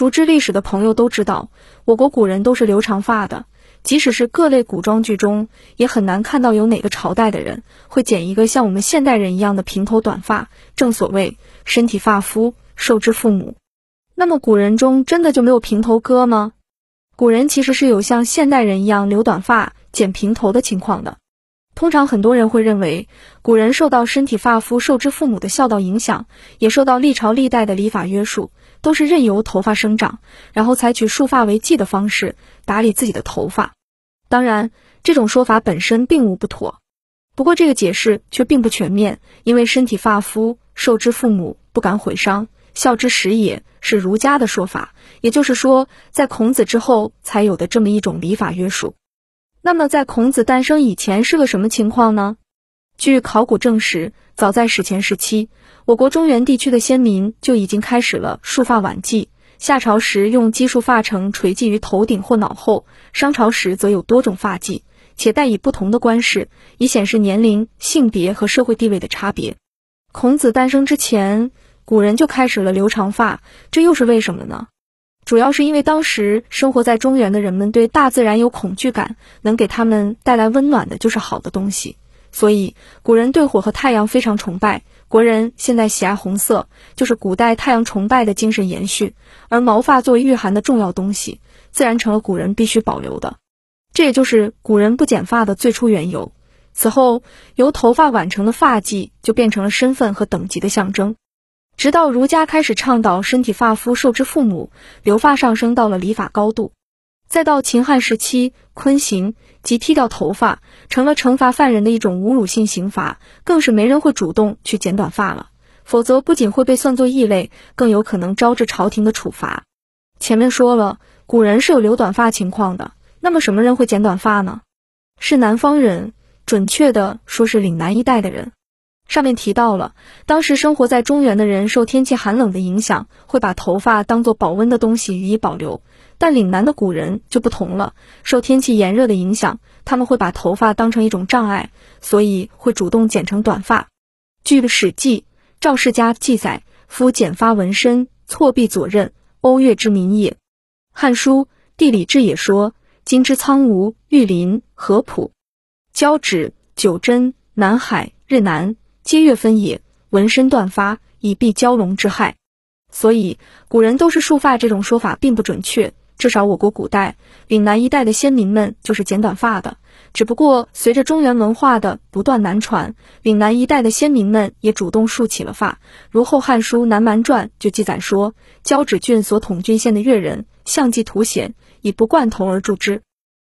熟知历史的朋友都知道，我国古人都是留长发的。即使是各类古装剧中，也很难看到有哪个朝代的人会剪一个像我们现代人一样的平头短发。正所谓身体发肤受之父母。那么古人中真的就没有平头哥吗？古人其实是有像现代人一样留短发、剪平头的情况的。通常很多人会认为，古人受到身体发肤受之父母的孝道影响，也受到历朝历代的礼法约束，都是任由头发生长，然后采取束发为髻的方式打理自己的头发。当然，这种说法本身并无不妥，不过这个解释却并不全面，因为身体发肤受之父母，不敢毁伤，孝之始也是儒家的说法，也就是说，在孔子之后才有的这么一种礼法约束。那么，在孔子诞生以前是个什么情况呢？据考古证实，早在史前时期，我国中原地区的先民就已经开始了束发晚髻。夏朝时用基束发成垂髻于头顶或脑后，商朝时则有多种发髻，且带以不同的冠饰，以显示年龄、性别和社会地位的差别。孔子诞生之前，古人就开始了留长发，这又是为什么呢？主要是因为当时生活在中原的人们对大自然有恐惧感，能给他们带来温暖的就是好的东西，所以古人对火和太阳非常崇拜。国人现在喜爱红色，就是古代太阳崇拜的精神延续。而毛发作为御寒的重要东西，自然成了古人必须保留的。这也就是古人不剪发的最初缘由。此后，由头发挽成的发髻就变成了身份和等级的象征。直到儒家开始倡导身体发肤受之父母，留发上升到了礼法高度。再到秦汉时期，坤刑即剃掉头发，成了惩罚犯人的一种侮辱性刑罚，更是没人会主动去剪短发了，否则不仅会被算作异类，更有可能招致朝廷的处罚。前面说了，古人是有留短发情况的，那么什么人会剪短发呢？是南方人，准确的说是岭南一带的人。上面提到了，当时生活在中原的人受天气寒冷的影响，会把头发当做保温的东西予以保留。但岭南的古人就不同了，受天气炎热的影响，他们会把头发当成一种障碍，所以会主动剪成短发。据《史记·赵世家》记载：“夫剪发纹身，错臂左衽，瓯越之民也。”《汉书·地理志》也说：“今之苍梧、玉林、合浦、交趾、九真、南海、日南。”皆月分也，纹身断发，以避蛟龙之害。所以古人都是束发，这种说法并不准确。至少我国古代岭南一带的先民们就是剪短发的。只不过随着中原文化的不断南传，岭南一带的先民们也主动束起了发。如《后汉书·南蛮传》就记载说，交趾郡所统郡县的越人，相迹凸显，以不贯头而著之。